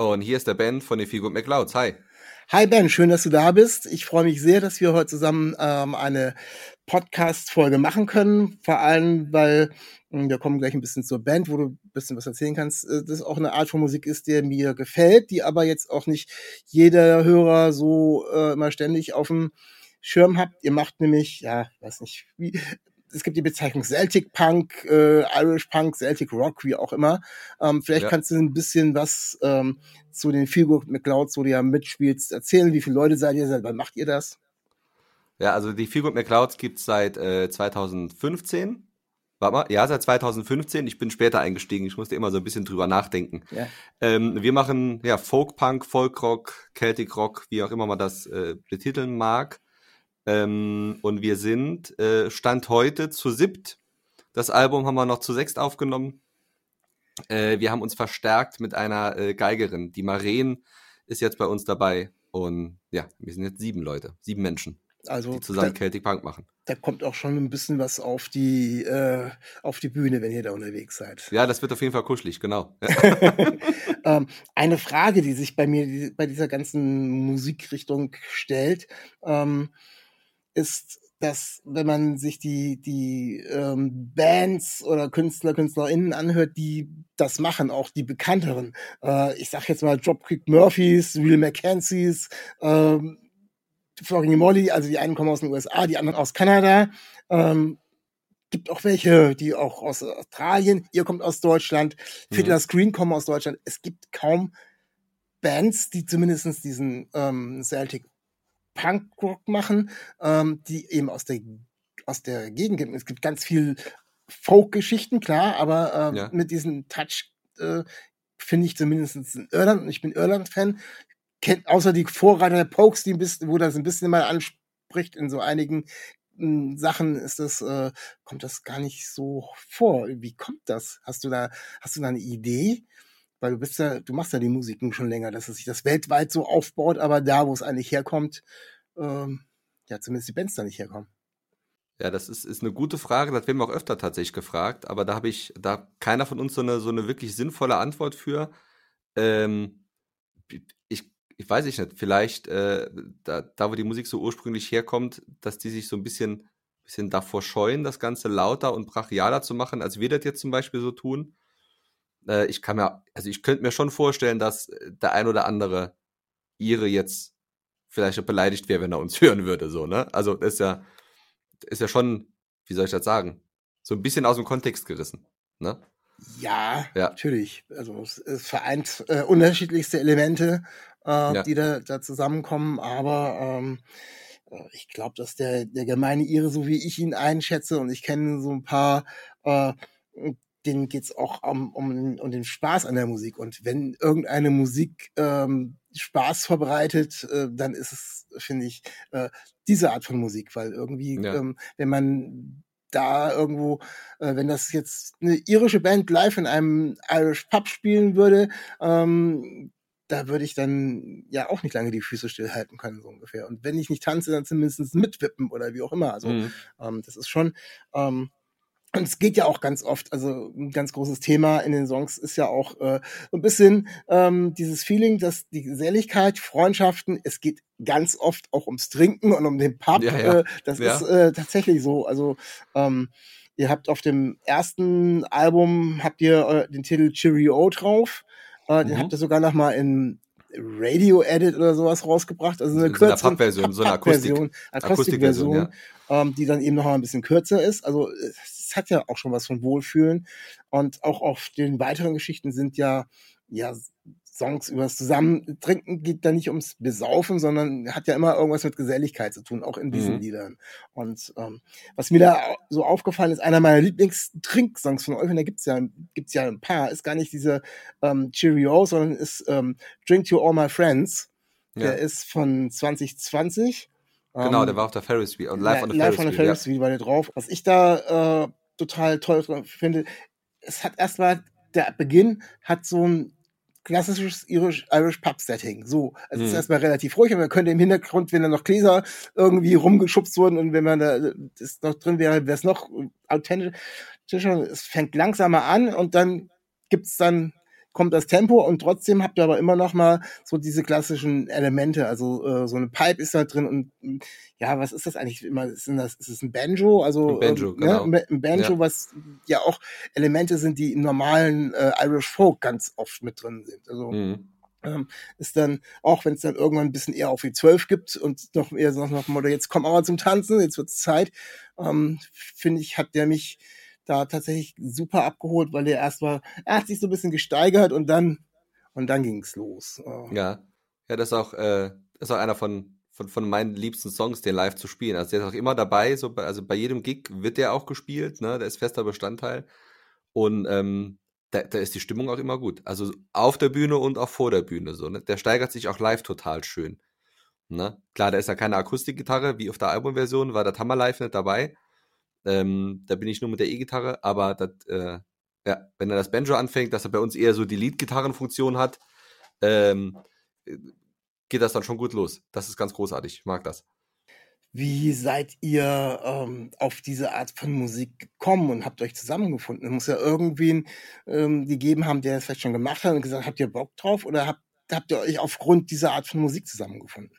Und hier ist der Ben von den Feelgood McLeods. Hi. Hi Ben, schön, dass du da bist. Ich freue mich sehr, dass wir heute zusammen ähm, eine Podcast-Folge machen können. Vor allem, weil mh, wir kommen gleich ein bisschen zur Band, wo du ein bisschen was erzählen kannst. Äh, das auch eine Art von Musik ist, der mir gefällt, die aber jetzt auch nicht jeder Hörer so äh, immer ständig auf dem Schirm habt. Ihr macht nämlich, ja, weiß nicht, wie, es gibt die Bezeichnung Celtic Punk, äh, Irish Punk, Celtic Rock, wie auch immer. Ähm, vielleicht Ja. kannst du ein bisschen was ähm, zu den Feelgood McLeods, wo du ja mitspielst, erzählen. Wie viele Leute seid ihr? Seit wann macht ihr das? Ja, also die Feelgood McLeods gibt's seit äh, 2015. Warte mal, ja, seit 2015. Ich bin später eingestiegen. Ich musste immer so ein bisschen drüber nachdenken. Ja. Ähm, wir machen ja Folk-Punk, Folk-Rock, Celtic Rock, wie auch immer man das äh, betiteln mag. Ähm, und wir sind äh, Stand heute zu siebt. Das Album haben wir noch zu sechst aufgenommen. Äh, wir haben uns verstärkt mit einer äh, Geigerin. Die Maren ist jetzt bei uns dabei. Und ja, wir sind jetzt sieben Leute, sieben Menschen, Also die zusammen da, Celtic Punk machen. da kommt auch schon ein bisschen was auf die äh, auf die Bühne, wenn ihr da unterwegs seid. Ja, das wird auf jeden Fall kuschelig, genau. Ähm, eine Frage, die sich bei mir die, bei dieser ganzen Musikrichtung stellt, ähm, ist, dass wenn man sich die die ähm, Bands oder Künstler Künstlerinnen anhört, die das machen, auch die bekannteren, äh, ich sag jetzt mal Dropkick Murphys, Real McKenzies, ähm, Flogging Molly, also die einen kommen aus den USA, die anderen aus Kanada. Ähm, gibt auch welche, die auch aus Australien, ihr kommt aus Deutschland, Fiddler Screen kommen aus Deutschland. Es gibt kaum Bands, die zumindest diesen ähm, Celtic Punk Rock machen, ähm, die eben aus der aus der Gegend gibt. Es gibt ganz viel Folk-Geschichten, klar, aber ähm, Ja. mit diesem Touch äh, finde ich zumindest in Irland, und ich bin Irland-Fan, kennt außer die Vorreiter der Pokes, die ein bisschen, wo das ein bisschen mal anspricht, in so einigen mh, Sachen ist das, äh, kommt das gar nicht so vor. Wie kommt das? Hast du da, hast du da eine Idee? Weil du bist ja, du machst ja die Musiken schon länger, dass es sich das weltweit so aufbaut, aber da, wo es eigentlich herkommt, ähm, ja, zumindest die Bands da nicht herkommen. Ja, das ist, ist eine gute Frage. Das werden wir auch öfter tatsächlich gefragt, aber da habe ich, da hat keiner von uns so eine, so eine wirklich sinnvolle Antwort für. Ähm, ich, ich weiß ich nicht, vielleicht äh, da, da, wo die Musik so ursprünglich herkommt, dass die sich so ein bisschen, bisschen davor scheuen, das Ganze lauter und brachialer zu machen, als wir das jetzt zum Beispiel so tun. Äh, ich kann mir, also ich könnte mir schon vorstellen, dass der ein oder andere ihre jetzt vielleicht beleidigt wäre, wenn er uns hören würde, so, ne? Also, ist ja, ist ja schon, wie soll ich das sagen, so ein bisschen aus dem Kontext gerissen. Ne? Ja, Ja. natürlich. Also es, es vereint äh, unterschiedlichste Elemente, äh, Ja. die da, da zusammenkommen, aber ähm, äh, ich glaube, dass der, der gemeine Ire, so wie ich ihn einschätze, und ich kenne so ein paar, äh, denen geht's auch um, um, um den Spaß an der Musik. Und wenn irgendeine Musik ähm, Spaß verbreitet, äh, dann ist es, finde ich, äh, diese Art von Musik, weil irgendwie, Ja. ähm, wenn man da irgendwo, äh, wenn das jetzt eine irische Band live in einem Irish Pub spielen würde, ähm, da würde ich dann ja auch nicht lange die Füße stillhalten können, so ungefähr. Und wenn ich nicht tanze, dann zumindest mitwippen oder wie auch immer. Also Mhm. ähm, das ist schon, ähm, und es geht ja auch ganz oft, also ein ganz großes Thema in den Songs ist ja auch äh, so ein bisschen ähm, dieses Feeling, dass die Geselligkeit, Freundschaften, es geht ganz oft auch ums Trinken und um den Pub. Ja, ja. Äh, das Ja. ist äh, tatsächlich so. Also ähm, ihr habt auf dem ersten Album habt ihr äh, den Titel Cheerio drauf. Äh, Den Mhm. habt ihr sogar noch mal in Radio Edit oder sowas rausgebracht. Also eine In so einer kürzere Pub-Version, so eine Akustikversion, Akustikversion, ähm, die dann eben noch mal ein bisschen kürzer ist. Also es hat ja auch schon was von Wohlfühlen. Und auch auf den weiteren Geschichten sind ja, ja Songs übers Zusammentrinken geht da nicht ums Besaufen, sondern hat ja immer irgendwas mit Geselligkeit zu tun, auch in diesen Mhm. Liedern. Und ähm, was mir da so aufgefallen ist, einer meiner Lieblings-Trink-Songs von euch, und da gibt's ja, gibt's ja ein paar, ist gar nicht diese ähm, Cheerio, sondern ist ähm, Drink to All My Friends. Ja. Der ist von 2020. Genau, Ähm, der war auf der Ferris Wheel. Und live Li- on the live Ferris on the Wheel. Ferris Wheel war der drauf. Was ich da äh, total toll finde, es hat erstmal, der Beginn hat so ein klassisches Irish, Irish Pub Setting. So, also es ist Mhm. erstmal relativ ruhig, aber man könnte im Hintergrund, wenn da noch Gläser irgendwie rumgeschubst wurden und wenn man da das noch drin wäre, wäre es noch authentischer. Es fängt langsamer an und dann gibt's dann kommt das Tempo und trotzdem habt ihr aber immer noch mal so diese klassischen Elemente. Also äh, so eine Pipe ist da drin und ja, was ist das eigentlich immer? Ist, das, ist es ein Banjo? Also Ein Banjo, ähm, genau. ne? ein Banjo, Ja. was ja auch Elemente sind, die im normalen äh, Irish Folk ganz oft mit drin sind. Also Mhm. ähm, ist dann, auch wenn es dann irgendwann ein bisschen eher auf die 12 gibt und noch eher so dem Motto, jetzt komm aber zum Tanzen, jetzt wird's Zeit, ähm, finde ich, hat der mich da tatsächlich super abgeholt, weil er erstmal, er hat sich so ein bisschen gesteigert und dann, und dann ging's los. Äh, Ja. Ja, das ist auch, äh, ist auch einer von, von, von meinen liebsten Songs, den live zu spielen. Also der ist auch immer dabei, so bei, also bei jedem Gig wird der auch gespielt, ne? Der ist fester Bestandteil. Und ähm, da, da ist die Stimmung auch immer gut. Also auf der Bühne und auch vor der Bühne so. Ne? Der steigert sich auch live total schön. Ne? Klar, da ist ja keine Akustikgitarre, wie auf der Albumversion, war das Hammer live nicht dabei. Ähm, da bin ich nur mit der E-Gitarre, aber das, äh, ja, wenn er das Banjo anfängt, dass er bei uns eher so die Lead-Gitarrenfunktion hat, ähm, äh, geht das dann schon gut los. Das ist ganz großartig. Ich mag das. Wie seid ihr ähm, auf diese Art von Musik gekommen und habt euch zusammengefunden? Es muss ja irgendwen ähm, gegeben haben, der es vielleicht schon gemacht hat und gesagt, habt ihr Bock drauf oder habt, habt ihr euch aufgrund dieser Art von Musik zusammengefunden?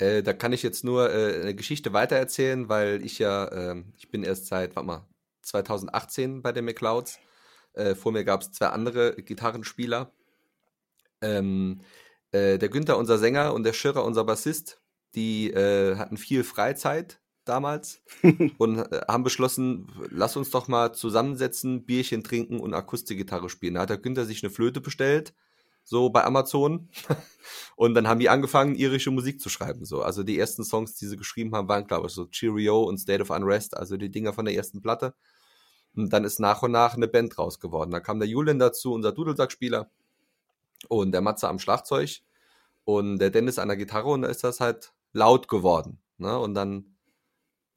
Äh, da kann ich jetzt nur äh, eine Geschichte weitererzählen, weil ich ja, äh, ich bin erst seit, warte mal, 2018 bei den McClouds. Äh, vor mir gab es zwei andere Gitarrenspieler. Ähm, äh, der Günther, unser Sänger, und der Schirrer, unser Bassist, die äh, hatten viel Freizeit damals und haben beschlossen, lass uns doch mal zusammensetzen, Bierchen trinken und Akustikgitarre spielen. Da hat der Günther sich eine Flöte bestellt, so bei Amazon. und dann haben die angefangen, irische Musik zu schreiben. So. Also die ersten Songs, die sie geschrieben haben, waren, glaube ich, so Cheerio und State of Unrest, also die Dinger von der ersten Platte. Und dann ist nach und nach eine Band raus geworden. Da kam der Julian dazu, unser Dudelsackspieler, und der Matze am Schlagzeug und der Dennis an der Gitarre und da ist das halt laut geworden. Ne? Und dann,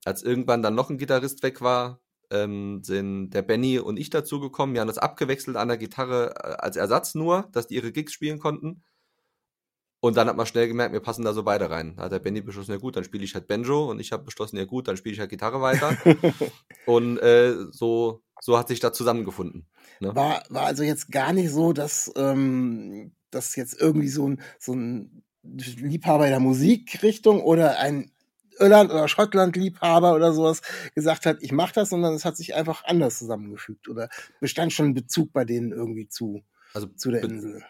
als irgendwann dann noch ein Gitarrist weg war, ähm, sind der Benny und ich dazugekommen. Wir haben das abgewechselt an der Gitarre äh, als Ersatz nur, dass die ihre Gigs spielen konnten. Und dann hat man schnell gemerkt, wir passen da so beide rein. Da hat der Benny beschlossen, ja gut, dann spiele ich halt Banjo und ich habe beschlossen, ja gut, dann spiele ich halt Gitarre weiter. und äh, so, so hat sich das zusammengefunden. Ne? War, war also jetzt gar nicht so, dass, ähm, dass jetzt irgendwie so ein, so ein Liebhaber der Musikrichtung oder ein Irland- oder Schottland-Liebhaber oder sowas gesagt hat, ich mache das, sondern es hat sich einfach anders zusammengefügt oder bestand schon ein Bezug bei denen irgendwie zu, Also zu der Be- Insel.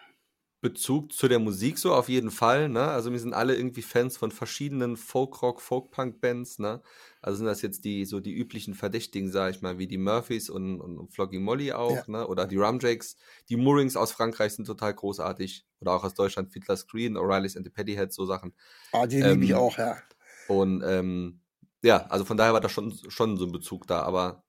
Bezug zu der Musik so auf jeden Fall, ne? Also wir sind alle irgendwie Fans von verschiedenen Folkrock, Folkpunk-Bands, ne? Also sind das jetzt die so die üblichen Verdächtigen, sag ich mal, wie die Murphys und, und, und Floggy Molly auch, Ja. ne? Oder die Rumjakes. Die Moorings aus Frankreich sind total großartig. Oder auch aus Deutschland, Fiddler Screen, O'Reillys and the Pettyheads, so Sachen. Ah, die liebe ich Ähm, auch, ja. Und ähm, ja, also von daher war da schon, schon so ein Bezug da. Aber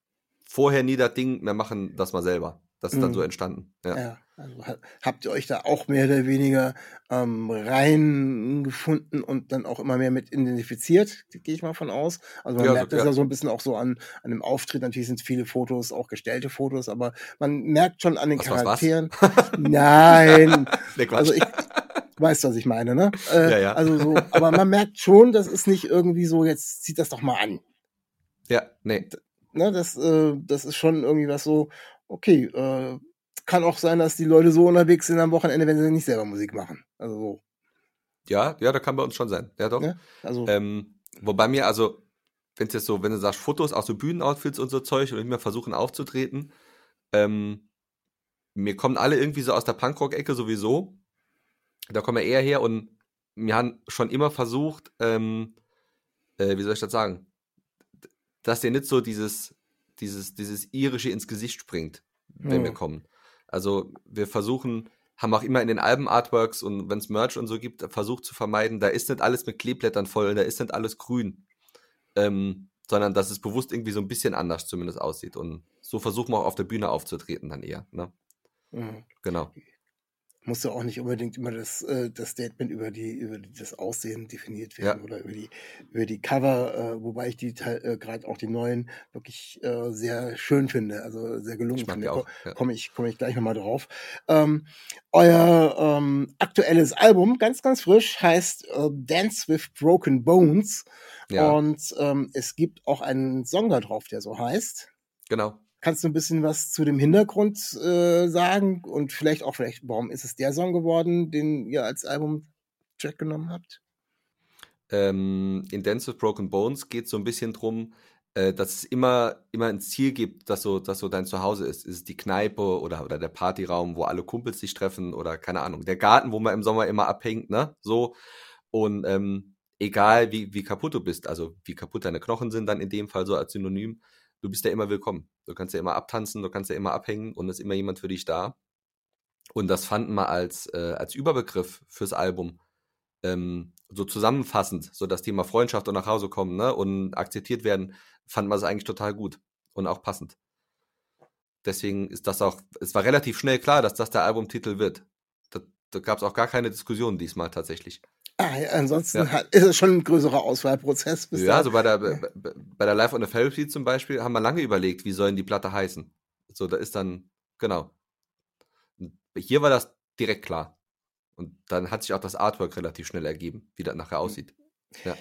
vorher nie das Ding, wir machen das mal selber. Das ist dann Mhm. so entstanden. Ja. Ja, also ha- habt ihr euch da auch mehr oder weniger ähm, reingefunden und dann auch immer mehr mit identifiziert, gehe ich mal von aus. Also man Ja, so- merkt das ja. ja so ein bisschen auch so an, an dem Auftritt. Natürlich sind viele Fotos, auch gestellte Fotos, aber man merkt schon an den Was, was, was? Charakteren. Nein, Nee, Quatsch. also ich du weißt, was ich meine, ne? Äh, Ja, ja. Also so, aber man merkt schon, das ist nicht irgendwie so, jetzt zieht das doch mal an. ja, nee. Ne, das, äh, das ist schon irgendwie was so, okay, äh, kann auch sein, dass die Leute so unterwegs sind am Wochenende, wenn sie nicht selber Musik machen. Also so. Ja, ja, da kann bei uns schon sein. Ja, doch. Ne? Also Ähm, wobei mir, also, wenn es jetzt so, wenn du sagst, Fotos, auch so Bühnenoutfits und so Zeug und immer versuchen aufzutreten, ähm, mir kommen alle irgendwie so aus der Punkrock-Ecke sowieso. Da kommen wir eher her und wir haben schon immer versucht, ähm, äh, wie soll ich das sagen, dass dir nicht so dieses, dieses, dieses irische ins Gesicht springt, wenn Ja. wir kommen. Also wir versuchen haben auch immer in den Alben-Artworks und wenn es Merch und so gibt, versucht zu vermeiden, da ist nicht alles mit Kleeblättern voll, da ist nicht alles grün. Ähm, sondern dass es bewusst irgendwie so ein bisschen anders zumindest aussieht. Und so versuchen wir auch auf der Bühne aufzutreten dann eher. Ne? Mhm. Genau muss ja auch nicht unbedingt immer das, äh, das Statement über die über das Aussehen definiert werden ja. oder über die über die Cover, äh, wobei ich die äh, gerade auch die neuen wirklich äh, sehr schön finde, also sehr gelungen ich finde. Auch, ja. Komme ich komme ich gleich nochmal drauf. Ähm, euer ähm, aktuelles Album, ganz ganz frisch, heißt äh, Dance with Broken Bones ja. und ähm, es gibt auch einen Song da drauf, der so heißt. Genau. Kannst du ein bisschen was zu dem Hintergrund äh, sagen und vielleicht auch vielleicht, warum ist es der Song geworden, den ihr als Album-Track genommen habt? Ähm, in Dance with Broken Bones geht es so ein bisschen drum, äh, dass es immer, immer ein Ziel gibt, dass so, dass so dein Zuhause ist. Ist es die Kneipe oder, oder der Partyraum, wo alle Kumpels sich treffen oder keine Ahnung, der Garten, wo man im Sommer immer abhängt, ne? So. Und ähm, egal wie, wie kaputt du bist, also wie kaputt deine Knochen sind, dann in dem Fall so als Synonym, du bist ja immer willkommen. Du kannst ja immer abtanzen, du kannst ja immer abhängen und es ist immer jemand für dich da. Und das fanden wir als, äh, als Überbegriff fürs Album ähm, so zusammenfassend, so das Thema Freundschaft und nach Hause kommen ne, und akzeptiert werden, fanden wir es eigentlich total gut und auch passend. Deswegen ist das auch, es war relativ schnell klar, dass das der Albumtitel wird. Da, da gab es auch gar keine Diskussion diesmal tatsächlich. Ah, ja, ansonsten ja. Hat, ist es schon ein größerer Auswahlprozess. Ja, also bei der, bei, bei der Live on the Therapy zum Beispiel haben wir lange überlegt, wie sollen die Platte heißen. So, da ist dann, genau. Hier war das direkt klar. Und dann hat sich auch das Artwork relativ schnell ergeben, wie das nachher aussieht. Ja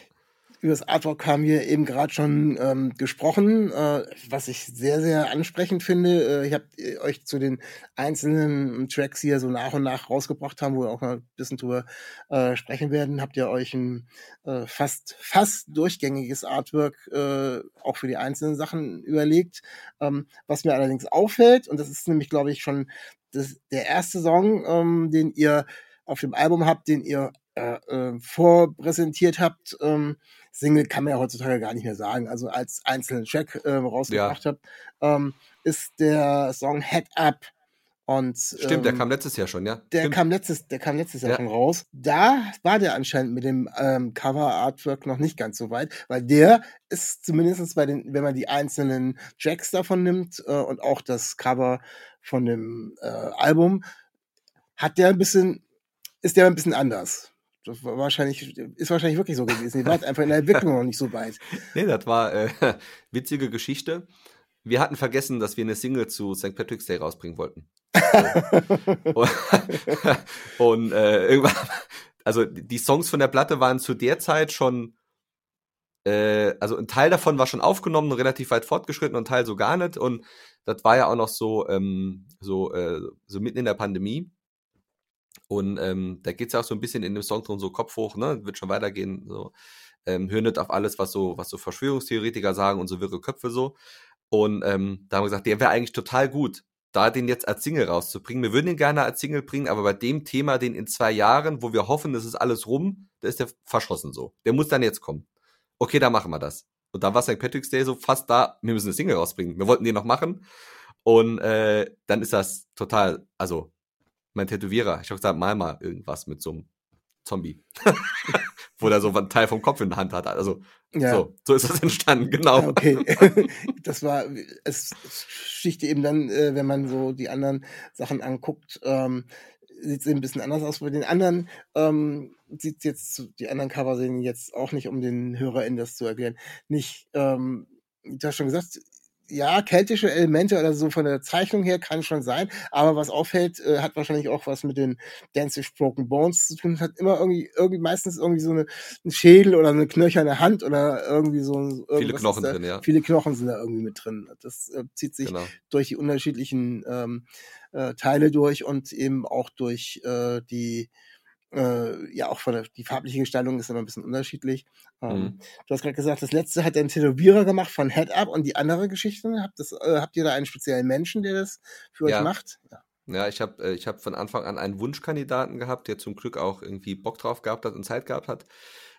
über das Artwork haben wir eben gerade schon ähm, gesprochen, äh, was ich sehr, sehr ansprechend finde. Äh, ich habe äh, euch zu den einzelnen Tracks hier so nach und nach rausgebracht haben, wo wir auch mal ein bisschen drüber äh, sprechen werden. Habt ihr euch ein äh, fast, fast durchgängiges Artwork äh, auch für die einzelnen Sachen überlegt. Ähm, was mir allerdings auffällt, und das ist nämlich, glaube ich, schon das, der erste Song, ähm, den ihr auf dem Album habt, den ihr äh, äh, vorpräsentiert habt. Ähm, Single kann man ja heutzutage gar nicht mehr sagen. Also als einzelnen Track äh, rausgebracht ja. habt, ähm, ist der Song Head Up. Und, Stimmt, ähm, der kam letztes Jahr schon, ja. Der Stimmt. kam letztes, der kam letztes Jahr ja. schon raus. Da war der anscheinend mit dem ähm, Cover-Artwork noch nicht ganz so weit, weil der ist zumindest bei den, wenn man die einzelnen Tracks davon nimmt äh, und auch das Cover von dem äh, Album, hat der ein bisschen, ist der ein bisschen anders. Das war wahrscheinlich, ist wahrscheinlich wirklich so gewesen. Ihr wart einfach in der Entwicklung noch nicht so weit. Nee, das war äh, witzige Geschichte. Wir hatten vergessen, dass wir eine Single zu St. Patrick's Day rausbringen wollten. und, und äh, irgendwann, also die Songs von der Platte waren zu der Zeit schon, äh, also ein Teil davon war schon aufgenommen, relativ weit fortgeschritten und ein Teil so gar nicht. Und das war ja auch noch so, ähm, so, äh, so mitten in der Pandemie. Und ähm, da geht es ja auch so ein bisschen in dem Song drum, so Kopf hoch, ne? Wird schon weitergehen. So. Ähm, hör nicht auf alles, was so, was so Verschwörungstheoretiker sagen und so wirre Köpfe so. Und ähm, da haben wir gesagt, der wäre eigentlich total gut, da den jetzt als Single rauszubringen. Wir würden ihn gerne als Single bringen, aber bei dem Thema, den in zwei Jahren, wo wir hoffen, das ist alles rum, da ist der verschossen so. Der muss dann jetzt kommen. Okay, da machen wir das. Und dann war St. Patrick's Day so fast da, wir müssen eine Single rausbringen. Wir wollten den noch machen. Und äh, dann ist das total, also mein Tätowierer. Ich habe gesagt, mal mal irgendwas mit so einem Zombie. Wo der so einen Teil vom Kopf in der Hand hat. Also, ja. so, so ist das entstanden, genau. Okay. das war, es sticht eben dann, äh, wenn man so die anderen Sachen anguckt, ähm, sieht es ein bisschen anders aus. Bei den anderen ähm, sieht jetzt, die anderen Cover sehen jetzt auch nicht, um den HörerInnen das zu erklären, nicht, ähm, du hast schon gesagt, ja, keltische Elemente oder so von der Zeichnung her kann schon sein, aber was auffällt, äh, hat wahrscheinlich auch was mit den Dance with Broken Bones zu tun, hat immer irgendwie, irgendwie meistens irgendwie so eine, ein Schädel oder eine knöcherne Hand oder irgendwie so. Viele Knochen da, drin, ja. Viele Knochen sind da irgendwie mit drin. Das äh, zieht sich genau. durch die unterschiedlichen ähm, äh, Teile durch und eben auch durch äh, die äh, ja, auch von der die farbliche Gestaltung ist immer ein bisschen unterschiedlich. Ähm, mhm. Du hast gerade gesagt, das letzte hat ein Tätowierer gemacht von Head Up und die andere Geschichte, habt, das, äh, habt ihr da einen speziellen Menschen, der das für ja. euch macht? Ja. Ja, ich habe äh, ich hab von Anfang an einen Wunschkandidaten gehabt, der zum Glück auch irgendwie Bock drauf gehabt hat und Zeit gehabt hat.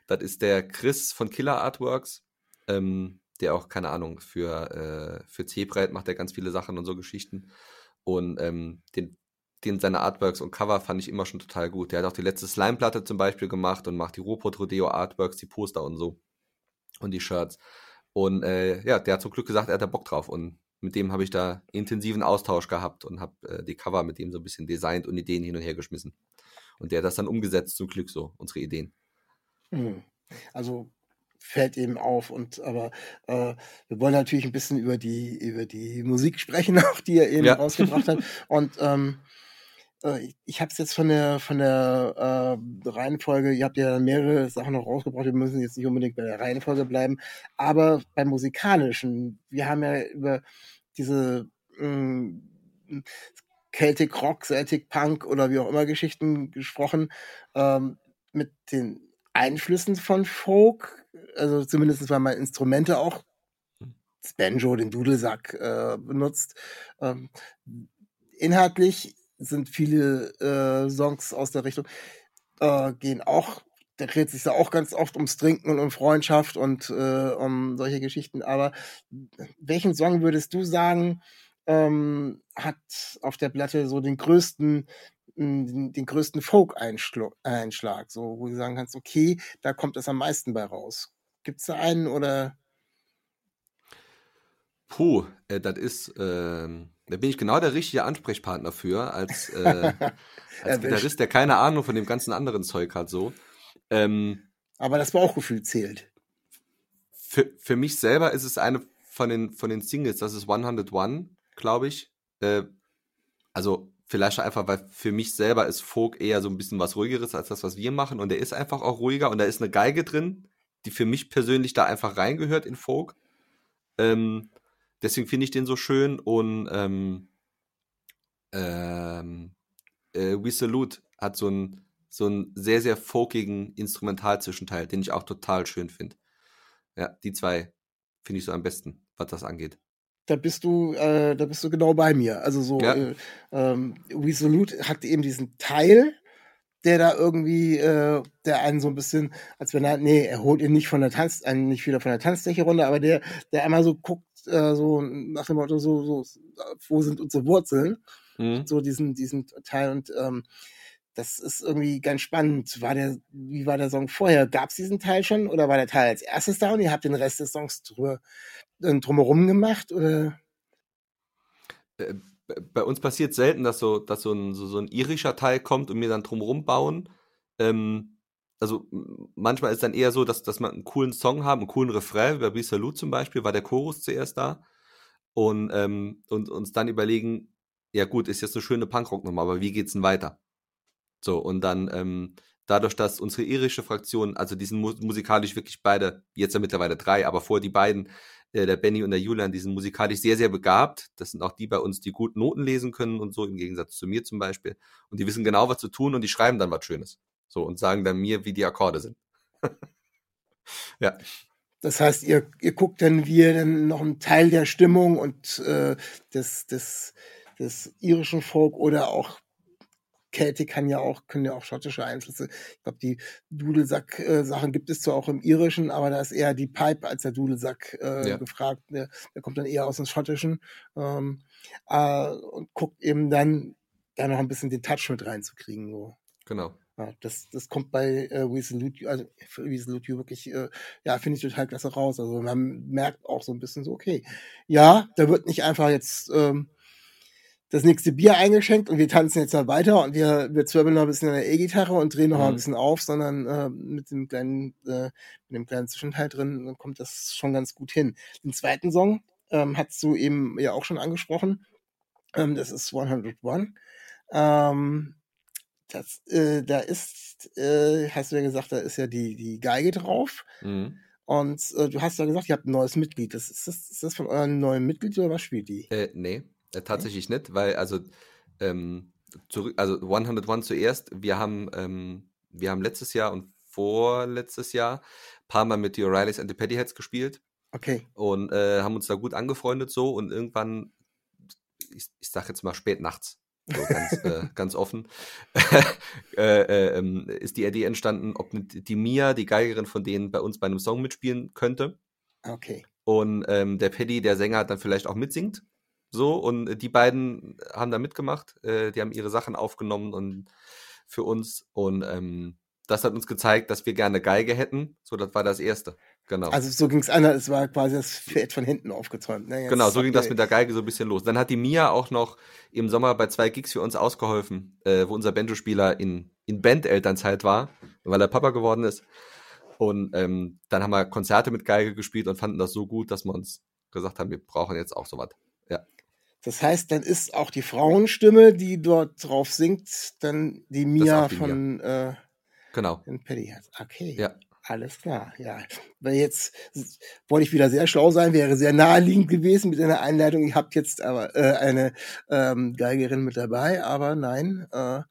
Das ist der Chris von Killer Artworks, ähm, der auch, keine Ahnung, für, äh, für C-Breit macht er ganz viele Sachen und so Geschichten. Und ähm, den den, seine Artworks und Cover fand ich immer schon total gut. Der hat auch die letzte Slime-Platte zum Beispiel gemacht und macht die Ruhrpott Rodeo Artworks, die Poster und so. Und die Shirts. Und äh, ja, der hat zum Glück gesagt, er hat da Bock drauf. Und mit dem habe ich da intensiven Austausch gehabt und habe äh, die Cover mit dem so ein bisschen designt und Ideen hin und her geschmissen. Und der hat das dann umgesetzt, zum Glück so, unsere Ideen. Hm. Also fällt eben auf. Und aber äh, wir wollen natürlich ein bisschen über die, über die Musik sprechen, auch die er eben ja. rausgebracht hat. Und ähm, äh, ich habe es jetzt von der von der äh, Reihenfolge, ihr habt ja mehrere Sachen noch rausgebracht, wir müssen jetzt nicht unbedingt bei der Reihenfolge bleiben, aber beim musikalischen, wir haben ja über diese mh, hm, Celtic Rock, Celtic Punk oder wie auch immer Geschichten gesprochen, ähm, mit den Einflüssen von Folk, also zumindest weil man Instrumente auch das Banjo, den Dudelsack äh, benutzt. Ähm, inhaltlich sind viele äh, Songs aus der Richtung, äh, gehen auch, da dreht sich ja auch ganz oft ums Trinken und um Freundschaft und äh, um solche Geschichten. Aber welchen Song würdest du sagen, ähm, hat auf der Platte so den größten den, den größten Folk-Einschlag, so, wo du sagen kannst, okay, da kommt es am meisten bei raus. Gibt es da einen oder? Puh, äh, das ist, äh, da bin ich genau der richtige Ansprechpartner für, als, äh, als Gitarrist, der keine Ahnung von dem ganzen anderen Zeug hat, so. Ähm, Aber das Bauchgefühl zählt. Für, für mich selber ist es eine von den, von den Singles, das ist 101, glaube ich. Äh, also Vielleicht einfach, weil für mich selber ist Folk eher so ein bisschen was ruhigeres als das, was wir machen. Und der ist einfach auch ruhiger und da ist eine Geige drin, die für mich persönlich da einfach reingehört in Folk. Ähm, deswegen finde ich den so schön und ähm, ähm, äh, We Salute hat so einen so einen sehr, sehr folkigen Instrumentalzwischenteil, den ich auch total schön finde. Ja, die zwei finde ich so am besten, was das angeht da bist du, äh, da bist du genau bei mir. Also so, ja. äh, ähm, Resolute hat eben diesen Teil, der da irgendwie, äh, der einen so ein bisschen, als wenn er, nee, er holt ihn nicht von der Tanz, einen nicht wieder von der Tanzdecke runter, aber der, der einmal so guckt, äh, so nach dem Motto, so, so, wo sind unsere Wurzeln? Mhm. So diesen, diesen Teil und ähm, das ist irgendwie ganz spannend. War der, wie war der Song vorher? Gab es diesen Teil schon oder war der Teil als erstes da und ihr habt den Rest des Songs drüber, äh, drumherum gemacht? Oder? Äh, bei uns passiert selten, dass so, dass so ein, so, so ein irischer Teil kommt und mir dann drumherum bauen. Ähm, also manchmal ist dann eher so, dass, dass man einen coolen Song haben, einen coolen Refrain, bei Bisalou zum Beispiel, war der Chorus zuerst da. Und, ähm, und uns dann überlegen, ja gut, ist jetzt eine schöne Punkrock-Nummer, aber wie geht's denn weiter? So, und dann ähm, dadurch, dass unsere irische Fraktion, also die sind mu musikalisch wirklich beide, jetzt ja mittlerweile drei, aber vor die beiden, äh, der Benny und der Julian, die sind musikalisch sehr, sehr begabt. Das sind auch die bei uns, die gut Noten lesen können und so, im Gegensatz zu mir zum Beispiel. Und die wissen genau, was zu tun und die schreiben dann was Schönes. So, und sagen dann mir, wie die Akkorde sind. ja. Das heißt, ihr, ihr guckt dann, wie ihr dann noch einen Teil der Stimmung und äh, des, des, des irischen Folk oder auch Kälte kann ja auch, können ja auch schottische Einflüsse. Ich glaube, die Dudelsack-Sachen gibt es zwar auch im Irischen, aber da ist eher die Pipe als der Dudelsack äh, ja. gefragt. Der, der, kommt dann eher aus dem Schottischen ähm, äh, und guckt eben dann, da noch ein bisschen den Touch mit reinzukriegen. So. Genau. Ja, das, das kommt bei äh, We Salute You, also für We Salute You wirklich, äh, ja, finde ich total klasse raus. Also man merkt auch so ein bisschen so, okay, ja, da wird nicht einfach jetzt ähm, das nächste Bier eingeschenkt und wir tanzen jetzt mal weiter und wir, wir zwirbeln noch ein bisschen an der E-Gitarre und drehen noch mhm. mal ein mhm. bisschen auf, sondern äh, mit dem kleinen, äh, mit dem kleinen Zwischenteil drin kommt das schon ganz gut hin. Den zweiten Song ähm, hast du eben ja auch schon angesprochen. Ähm, das ist 101. Ähm, das, äh, da ist, äh, hast du ja gesagt, da ist ja die, die Geige drauf. Mhm. Und äh, du hast ja gesagt, ihr habt ein neues Mitglied. Das, ist, das, ist das von eurem neuen Mitglied oder was spielt die? Äh, nee, äh, tatsächlich nicht, weil also ähm, zurück, also 101 zuerst, wir haben, ähm, wir haben letztes Jahr und vorletztes Jahr ein paar Mal mit die O'Reillys and the Paddyheads gespielt. Okay. Und äh, haben uns da gut angefreundet so und irgendwann, ich, ich sag jetzt mal spät nachts, so ganz, äh, ganz offen, äh, äh, ähm, ist die Idee entstanden, ob die Mia, die Geigerin von denen, bei uns bei einem Song mitspielen könnte. Okay. Und ähm, der Paddy, der Sänger, dann vielleicht auch mitsingt. So, und die beiden haben da mitgemacht. Äh, die haben ihre Sachen aufgenommen und für uns. Und ähm, das hat uns gezeigt, dass wir gerne Geige hätten. So, das war das Erste. Genau. Also so ging es anders, es war quasi das Pferd von hinten aufgezäumt. Ne? Genau, so ging das mit der Geige so ein bisschen los. Dann hat die Mia auch noch im Sommer bei zwei Gigs für uns ausgeholfen, äh, wo unser Banjo-Spieler in, in Bandelternzeit war, weil er Papa geworden ist. Und ähm, dann haben wir Konzerte mit Geige gespielt und fanden das so gut, dass wir uns gesagt haben, wir brauchen jetzt auch sowas. Ja. Das heißt, dann ist auch die Frauenstimme, die dort drauf singt, dann die Mia die von Mia. Äh, genau. Paddy hat. Okay. Ja. Alles klar, ja. Weil jetzt wollte ich wieder sehr schlau sein, wäre sehr naheliegend gewesen mit einer Einleitung. Ihr habt jetzt aber äh, eine ähm, Geigerin mit dabei, aber nein. Äh,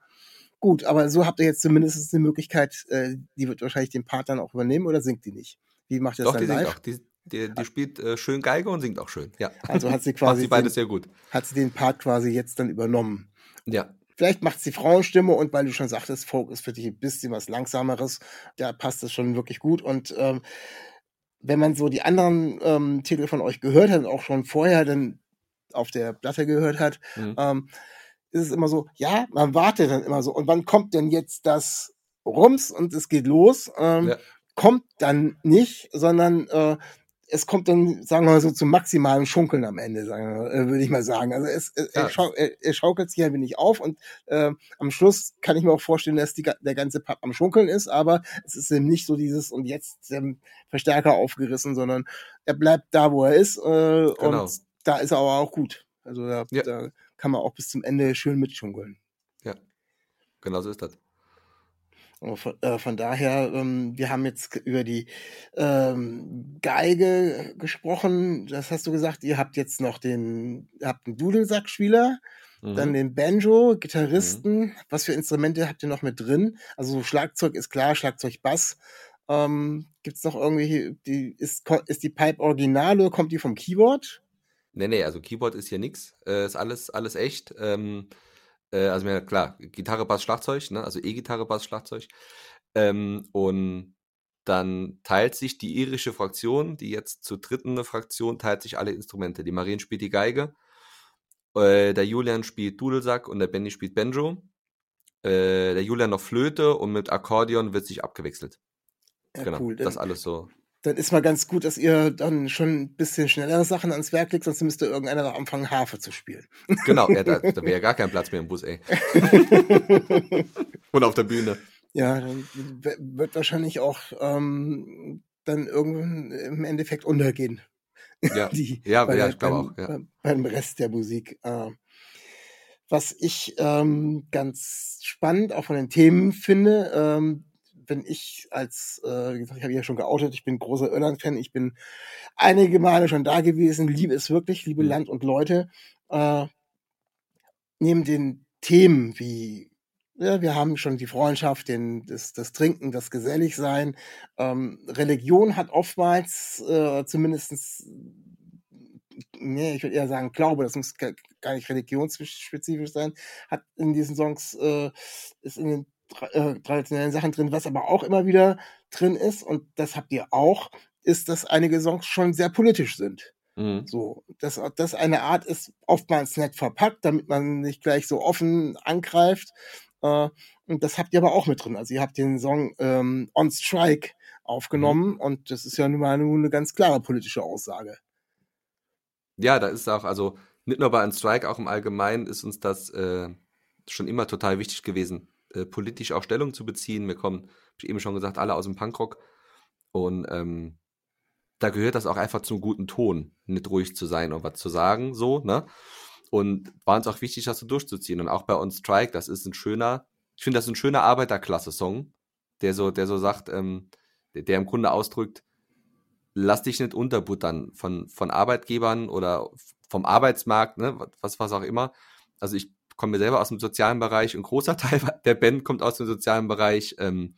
gut, aber so habt ihr jetzt zumindest eine Möglichkeit, äh, die wird wahrscheinlich den Part dann auch übernehmen oder singt die nicht? Wie macht ihr das Doch, dann die live? Singt auch. Die, die, die spielt äh, schön Geige und singt auch schön. Ja. Also hat sie quasi macht sie beides sehr gut. Hat sie den Part quasi jetzt dann übernommen. Ja. Vielleicht macht es die Frauenstimme und weil du schon sagtest, Folk ist für dich ein bisschen was Langsameres, da passt es schon wirklich gut. Und ähm, wenn man so die anderen ähm, Titel von euch gehört hat und auch schon vorher dann auf der Platte gehört hat, mhm. ähm, ist es immer so, ja, man wartet dann immer so. Und wann kommt denn jetzt das Rums und es geht los? Ähm, ja. Kommt dann nicht, sondern äh, es kommt dann, sagen wir mal so, zum maximalen Schunkeln am Ende, sagen wir, äh, würde ich mal sagen. Also es, ja. er, er, schaukelt sich ein wenig auf und äh, am Schluss kann ich mir auch vorstellen, dass die, der ganze Pub am Schunkeln ist, aber es ist eben nicht so dieses und jetzt der Verstärker aufgerissen, sondern er bleibt da, wo er ist äh, genau. und da ist er aber auch gut. Also da, ja. da kann man auch bis zum Ende schön mitschunkeln. Ja, genau so ist das. Von, äh, von daher, ähm, wir haben jetzt über die ähm, Geige gesprochen. Das hast du gesagt, ihr habt jetzt noch den, habt einen Dudelsackspieler, mhm. dann den Banjo, Gitarristen. Mhm. Was für Instrumente habt ihr noch mit drin? Also Schlagzeug ist klar, Schlagzeug, Bass. Ähm, Gibt es noch irgendwie, die, ist, ist die Pipe original oder kommt die vom Keyboard? Nee, nee, also Keyboard ist hier nichts. Äh, ist alles, alles echt. Ähm, äh, also mir klar, Gitarre, Bass, Schlagzeug, ne? also E-Gitarre, Bass, Schlagzeug. Ähm, und dann teilt sich die irische Fraktion, die jetzt zur dritten Fraktion, teilt sich alle Instrumente. Die Marien spielt die Geige, äh, der Julian spielt Dudelsack und der Benny spielt Banjo. Äh, der Julian noch Flöte und mit Akkordeon wird sich abgewechselt. Ja, genau, cool. Das alles so dann ist mal ganz gut, dass ihr dann schon ein bisschen schnellere Sachen ans Werk legt, sonst müsste irgendeiner anfangen, Harfe zu spielen. Genau, ja, da, da wäre ja gar kein Platz mehr im Bus, ey. Und auf der Bühne. Ja, dann wird wahrscheinlich auch ähm, dann irgendwann im Endeffekt untergehen. Ja, Die, ja, ja ich glaube auch. Ja. Beim Rest der Musik. Äh, was ich ähm, ganz spannend auch von den Themen finde, ähm, wenn ich als, äh, wie gesagt, ich habe ja schon geoutet, ich bin großer Irland-Fan, ich bin einige Male schon da gewesen, liebe es wirklich, liebe mhm. Land und Leute. Äh, neben den Themen wie ja, wir haben schon die Freundschaft, den, das, das Trinken, das Geselligsein. Ähm, Religion hat oftmals äh, zumindestens nee, ich würde eher sagen Glaube, das muss gar nicht religionsspezifisch sein, hat in diesen Songs, äh, ist in den äh, traditionellen Sachen drin, was aber auch immer wieder drin ist, und das habt ihr auch, ist, dass einige Songs schon sehr politisch sind. Mhm. So, dass das eine Art ist, oftmals nett verpackt, damit man nicht gleich so offen angreift. Äh, und das habt ihr aber auch mit drin. Also ihr habt den Song ähm, On Strike aufgenommen mhm. und das ist ja nun mal eine ganz klare politische Aussage. Ja, da ist auch, also nicht nur bei On Strike, auch im Allgemeinen ist uns das äh, schon immer total wichtig gewesen, äh, politisch auch Stellung zu beziehen. Wir kommen, habe ich eben schon gesagt, alle aus dem Punkrock. Und ähm, da gehört das auch einfach zum guten Ton, nicht ruhig zu sein und was zu sagen, so, ne? Und war uns auch wichtig, das so durchzuziehen. Und auch bei uns Strike, das ist ein schöner, ich finde, das ein schöner Arbeiterklasse-Song, der so, der so sagt, ähm, der, der im Grunde ausdrückt, lass dich nicht unterbuttern von, von Arbeitgebern oder vom Arbeitsmarkt, ne, was, was auch immer. Also ich komme selber aus dem sozialen Bereich, ein großer Teil der Band kommt aus dem sozialen Bereich. Ähm,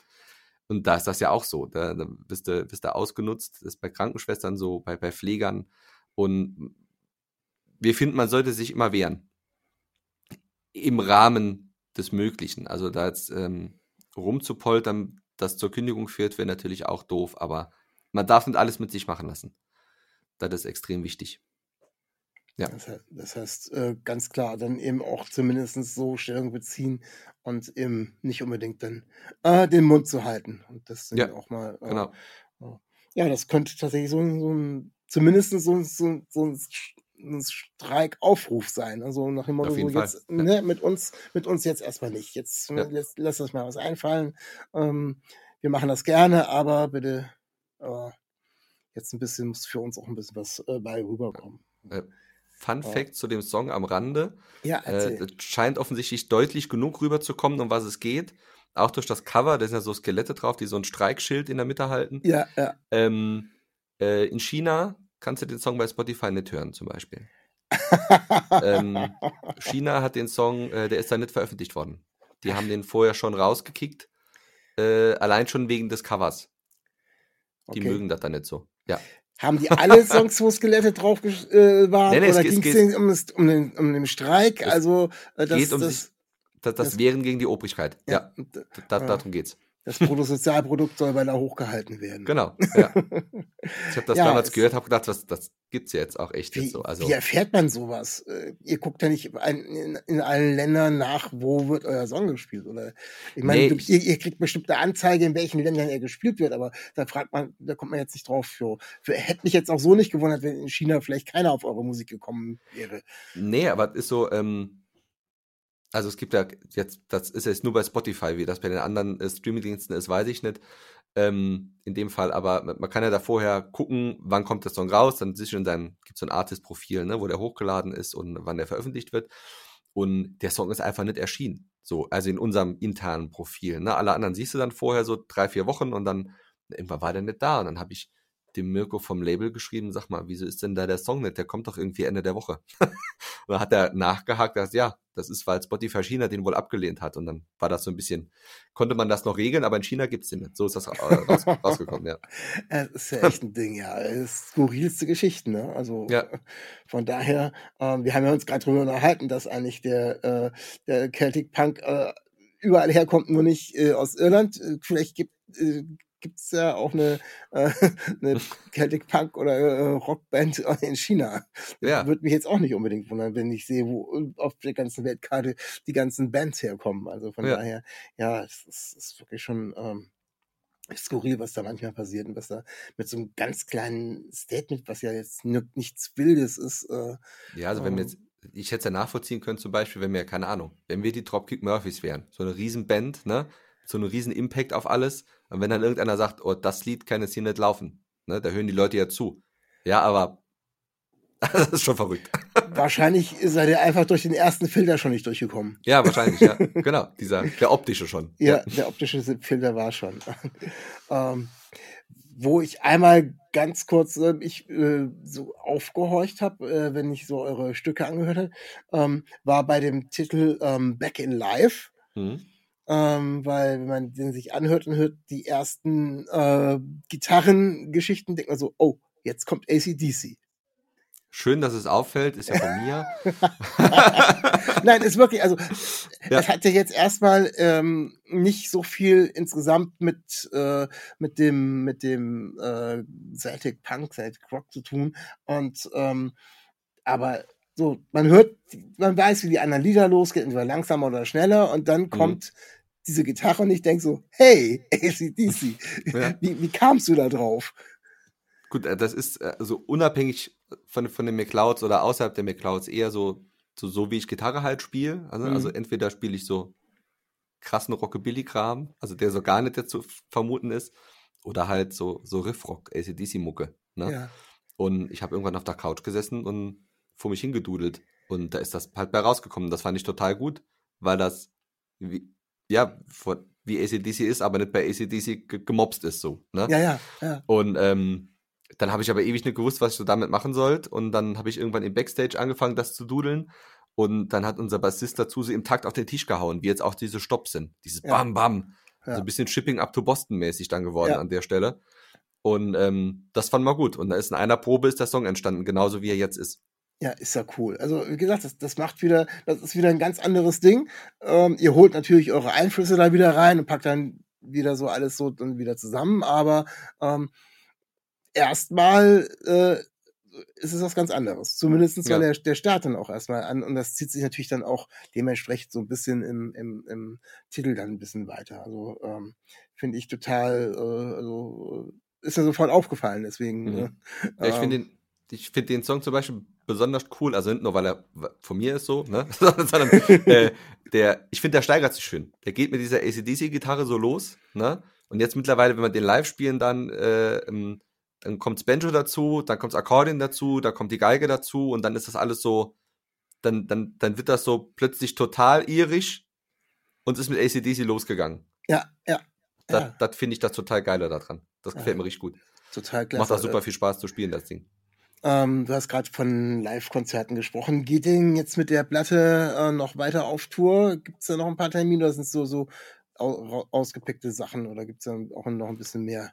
und da ist das ja auch so. Da, da bist, du, bist du ausgenutzt. Das ist bei Krankenschwestern so, bei, bei Pflegern. Und wir finden, man sollte sich immer wehren. Im Rahmen des Möglichen. Also da jetzt ähm, rumzupoltern, das zur Kündigung führt, wäre natürlich auch doof. Aber man darf nicht alles mit sich machen lassen. Das ist extrem wichtig. Ja. Das, he- das heißt, äh, ganz klar, dann eben auch zumindest so Stellung beziehen und eben nicht unbedingt dann äh, den Mund zu halten. Und das dann Ja, auch mal. Äh, Genau. Ja, das könnte tatsächlich so, ein- so ein, zumindest so, ein- so, so ein Streikaufruf sein. Also nach dem Motto, so jetzt, ne, mit uns, mit uns jetzt erstmal nicht. Jetzt Ja. lässt, lass uns mal was einfallen. Ähm, wir machen das gerne, aber bitte äh, jetzt ein bisschen muss für uns auch ein bisschen was äh, bei rüberkommen. Äh, Fun. Fact zu dem Song am Rande. Ja, Äh, erzähl. scheint offensichtlich deutlich genug rüberzukommen, um was es geht. Auch durch das Cover, da sind ja so Skelette drauf, die so ein Streikschild in der Mitte halten. ja, ja. Ähm, äh, in China kannst du den Song bei Spotify nicht hören, zum Beispiel. ähm, China hat den Song, äh, der ist da nicht veröffentlicht worden. Die haben den vorher schon rausgekickt, äh, allein schon wegen des Covers. Die Okay. mögen das dann nicht so. Ja. Haben die alle Songs, wo Skelette drauf äh, waren? Nee, nee, oder ging es um, um, den, um den Streik? Also, äh, das, geht um das, sich, das, das das- Wehren gegen die Obrigkeit. Ja, äh, da, ja. darum geht's. Das Bruttosozialprodukt soll weiter hochgehalten werden. Genau. Ja. Ich habe das Ja, damals gehört, habe gedacht, das, das gibt's ja jetzt auch echt Wie, jetzt so. Also wie erfährt man sowas? Äh, Ihr guckt ja nicht ein, in, in allen Ländern nach, wo wird euer Song gespielt, oder? Ich meine, Nee, ihr, ihr kriegt bestimmt eine Anzeige, in welchen Ländern er gespielt wird, aber da fragt man, da kommt man jetzt nicht drauf. Für, für hätte mich jetzt auch so nicht gewundert, wenn in China vielleicht keiner auf eure Musik gekommen wäre. Nee, aber es ist so, ähm, also es gibt ja jetzt, das ist jetzt nur bei Spotify, wie das bei den anderen äh, Streamingdiensten ist, weiß ich nicht. Ähm, in dem Fall, aber man kann ja da vorher gucken, wann kommt der Song raus, dann in deinem, gibt so ein Artist-Profil, ne, wo der hochgeladen ist und wann der veröffentlicht wird. Und der Song ist einfach nicht erschienen. So, also in unserem internen Profil. Ne? Alle anderen siehst du dann vorher so drei, vier Wochen und dann irgendwann war der nicht da. Und dann habe ich dem Mirko vom Label geschrieben, sag mal, wieso ist denn da der Song nicht? Der kommt doch irgendwie Ende der Woche. und dann hat er nachgehakt, gesagt, ja, das ist, weil Spotify China den wohl abgelehnt hat. Und dann war das so ein bisschen, konnte man das noch regeln, aber in China gibt's den nicht. So ist das äh, raus, rausgekommen, ja. Das ist ja echt ein Ding, ja. Das ist skurrilste Geschichten, ne? Also Ja. von daher, ähm, wir haben ja uns gerade drüber unterhalten, dass eigentlich der, äh, der Celtic Punk äh, überall herkommt, nur nicht äh, aus Irland. Äh, Vielleicht gibt äh, gibt's ja auch eine, äh, eine Celtic Punk oder äh, Rockband in China. Ja. Würde mich jetzt auch nicht unbedingt wundern, wenn ich sehe, wo auf der ganzen Weltkarte die ganzen Bands herkommen. Also von Ja. daher, ja, es ist, es ist wirklich schon ähm, skurril, was da manchmal passiert und was da mit so einem ganz kleinen Statement, was ja jetzt nichts Wildes ist. Äh, Ja, also wenn wir Ähm. jetzt, ich hätte es ja nachvollziehen können, zum Beispiel, wenn wir, keine Ahnung, wenn wir die Dropkick Murphys wären, so eine riesen Band, ne, so einen riesen Impact auf alles, und wenn dann irgendeiner sagt, oh, das Lied kann jetzt hier nicht laufen, ne, da hören die Leute ja zu. Ja, aber das ist schon verrückt. wahrscheinlich seid ihr einfach durch den ersten Filter schon nicht durchgekommen. Ja, wahrscheinlich, ja. Genau, dieser, der optische schon. Ja, der optische Filter war schon. ähm, wo ich einmal ganz kurz äh, ich äh, so aufgehorcht habe, äh, wenn ich so eure Stücke angehört habe, ähm, war bei dem Titel ähm, Back in Life. Mhm. Ähm, weil wenn man den sich anhört und hört die ersten äh, Gitarrengeschichten, denkt man so, oh, jetzt kommt ACDC. Schön, dass es auffällt, ist ja von mir. Nein, ist wirklich, also Ja. es hat ja jetzt erstmal ähm, nicht so viel insgesamt mit äh, mit dem mit dem äh, Celtic Punk, Celtic Rock zu tun und ähm, aber so man hört, man weiß, wie die anderen Lieder losgehen, entweder langsamer oder schneller und Mhm. dann kommt diese Gitarre und ich denk so, hey, ACDC, Ja. wie, wie kamst du da drauf? Gut, äh, das ist äh, so unabhängig von, von den McClouds oder außerhalb der McClouds eher so, so, so wie ich Gitarre halt spiele. Also, Mhm. also entweder spiele ich so krassen Rockabilly-Kram, also der so gar nicht zu vermuten ist, oder halt so, so Riffrock, ACDC-Mucke. Ne? Ja. Und ich habe irgendwann auf der Couch gesessen und vor mich hingedudelt. Und da ist das halt bei rausgekommen. Das fand ich total gut, weil das, wie, ja, wie ACDC ist, aber nicht bei ACDC ge- gemobst ist so. Ne? ja, ja, ja. Und ähm, dann habe ich aber ewig nicht gewusst, was ich so damit machen sollte. Und dann habe ich irgendwann im Backstage angefangen, das zu dudeln. Und dann hat unser Bassist dazu so im Takt auf den Tisch gehauen, wie jetzt auch diese Stops sind. Dieses Ja. Bam, Bam. Ja. So ein bisschen Shipping up to Boston mäßig dann geworden Ja. an der Stelle. Und ähm, das fand man gut. Und da ist in einer Probe ist der Song entstanden, genauso wie er jetzt ist. Ja, ist ja cool. Also, wie gesagt, das, das macht wieder, das ist wieder ein ganz anderes Ding. Ähm, ihr holt natürlich eure Einflüsse da wieder rein und packt dann wieder so alles so dann wieder zusammen, aber ähm, erstmal äh, ist es was ganz anderes. Zumindest Ja. weil der, der Start dann auch erstmal an und das zieht sich natürlich dann auch dementsprechend so ein bisschen im, im, im Titel dann ein bisschen weiter. Also ähm, finde ich total, äh, also ist mir sofort aufgefallen, deswegen. Mhm. äh, Ja, ich ähm, finde den, ich finde den Song zum Beispiel besonders cool, also nicht nur, weil er von mir ist so, ne? sondern, äh, der, ich finde, der steigert sich schön. Der geht mit dieser ACDC-Gitarre so los, ne? Und jetzt mittlerweile, wenn wir den live spielen, dann, äh, ähm, dann kommt's Banjo dazu, dann kommt's Akkordeon dazu, dann kommt die Geige dazu und dann ist das alles so, dann, dann, dann wird das so plötzlich total irisch und ist mit ACDC losgegangen. Ja, ja. Das, ja, das finde ich das total geile daran. Das gefällt Ja. mir richtig gut. total klasse. Macht auch super viel Spaß zu spielen, das Ding. Ähm, du hast gerade von Live-Konzerten gesprochen. Geht denn jetzt mit der Platte äh, noch weiter auf Tour? Gibt es da noch ein paar Termine oder sind es so, so au ausgepickte Sachen oder gibt es da auch noch ein bisschen mehr?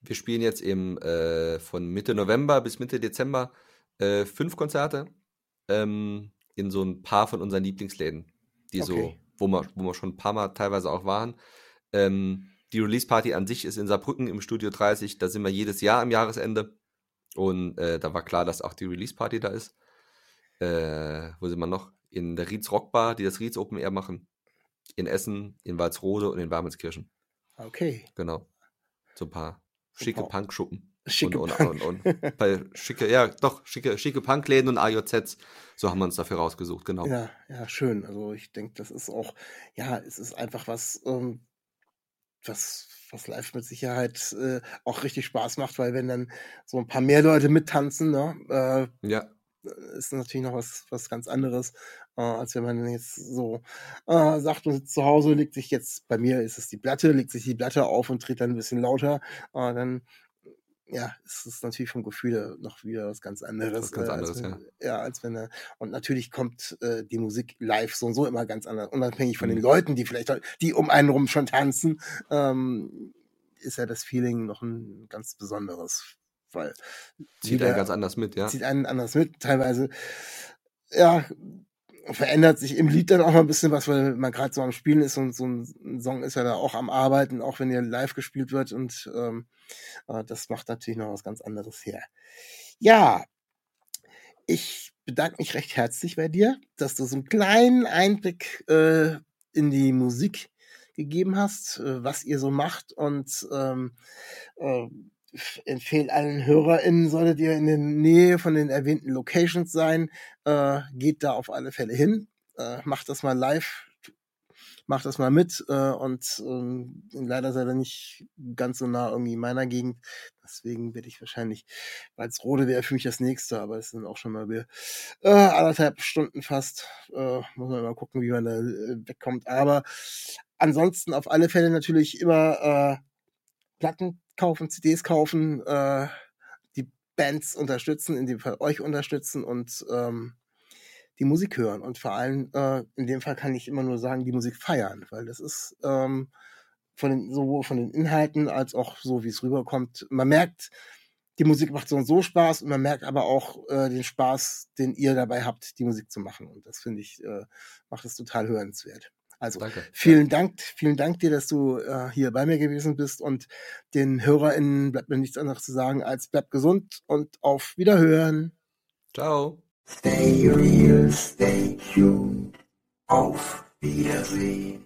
Wir spielen jetzt eben äh, von Mitte November bis Mitte Dezember äh, fünf Konzerte ähm, in so ein paar von unseren Lieblingsläden, die so, Okay. wo wir, wo wir schon ein paar Mal teilweise auch waren. Ähm, die Release-Party an sich ist in Saarbrücken im Studio 30, da sind wir jedes Jahr am Jahresende. Und äh, da war klar, dass auch die Release-Party da ist. Äh, wo sind wir noch? In der Rieds Rockbar, die das Rieds Open Air machen. In Essen, in Walsrode und in Wermelskirchen. Okay. Genau. So ein paar schicke Super. Punkschuppen. Schicke und, Punk. und, und, und schicke, ja, doch, schicke, schicke Punkläden und AJZs. So haben wir uns dafür rausgesucht, genau. Ja, ja, schön. Also ich denke, das ist auch, ja, es ist einfach was, ähm, was, was live mit Sicherheit äh, auch richtig Spaß macht, weil wenn dann so ein paar mehr Leute mittanzen, ne, äh, Ja, ist natürlich noch was, was ganz anderes, äh, als wenn man jetzt so äh, sagt, man sitzt zu Hause, legt sich jetzt, bei mir ist es die Platte, legt sich die Platte auf und dreht dann ein bisschen lauter, äh, dann ja, ist es natürlich vom Gefühl noch wieder was ganz anderes. Was ganz äh, anderes, wenn, ja. als wenn er, und natürlich kommt äh, die Musik live so und so immer ganz anders, unabhängig von den Mhm. Leuten, die vielleicht, die um einen rum schon tanzen, ähm, ist ja das Feeling noch ein ganz besonderes, weil zieht jeder- einen ganz anders mit, ja. zieht einen anders mit. Teilweise, ja, verändert sich im Lied dann auch mal ein bisschen was, weil man gerade so am Spielen ist und so ein Song ist ja da auch am Arbeiten, auch wenn er live gespielt wird und ähm, äh, das macht natürlich noch was ganz anderes her. Ja, ich bedanke mich recht herzlich bei dir, dass du so einen kleinen Einblick äh, in die Musik gegeben hast, äh, was ihr so macht und ähm, äh, empfehle allen HörerInnen, solltet ihr in der Nähe von den erwähnten Locations sein, äh, geht da auf alle Fälle hin, äh, macht das mal live, macht das mal mit äh, und ähm, leider seid ihr nicht ganz so nah irgendwie in meiner Gegend, deswegen werde ich wahrscheinlich, Walsrode wäre für mich das nächste, aber es sind auch schon mal wieder äh, anderthalb Stunden fast, äh, muss man mal gucken, wie man da äh, wegkommt, aber ansonsten auf alle Fälle natürlich immer äh, Platten kaufen, CDs kaufen, äh, die Bands unterstützen, in dem Fall euch unterstützen und ähm, die Musik hören. Und vor allem, äh, in dem Fall kann ich immer nur sagen, die Musik feiern, weil das ist ähm, von den, sowohl von den Inhalten als auch so, wie es rüberkommt. Man merkt, die Musik macht so und so Spaß und man merkt aber auch äh, den Spaß, den ihr dabei habt, die Musik zu machen. Und das finde ich, äh, macht es total hörenswert. Also Danke. Vielen Dank, vielen Dank dir, dass du äh, hier bei mir gewesen bist und den HörerInnen bleibt mir nichts anderes zu sagen als bleibt gesund und auf Wiederhören. Ciao. Stay real, stay tuned. Auf Wiedersehen.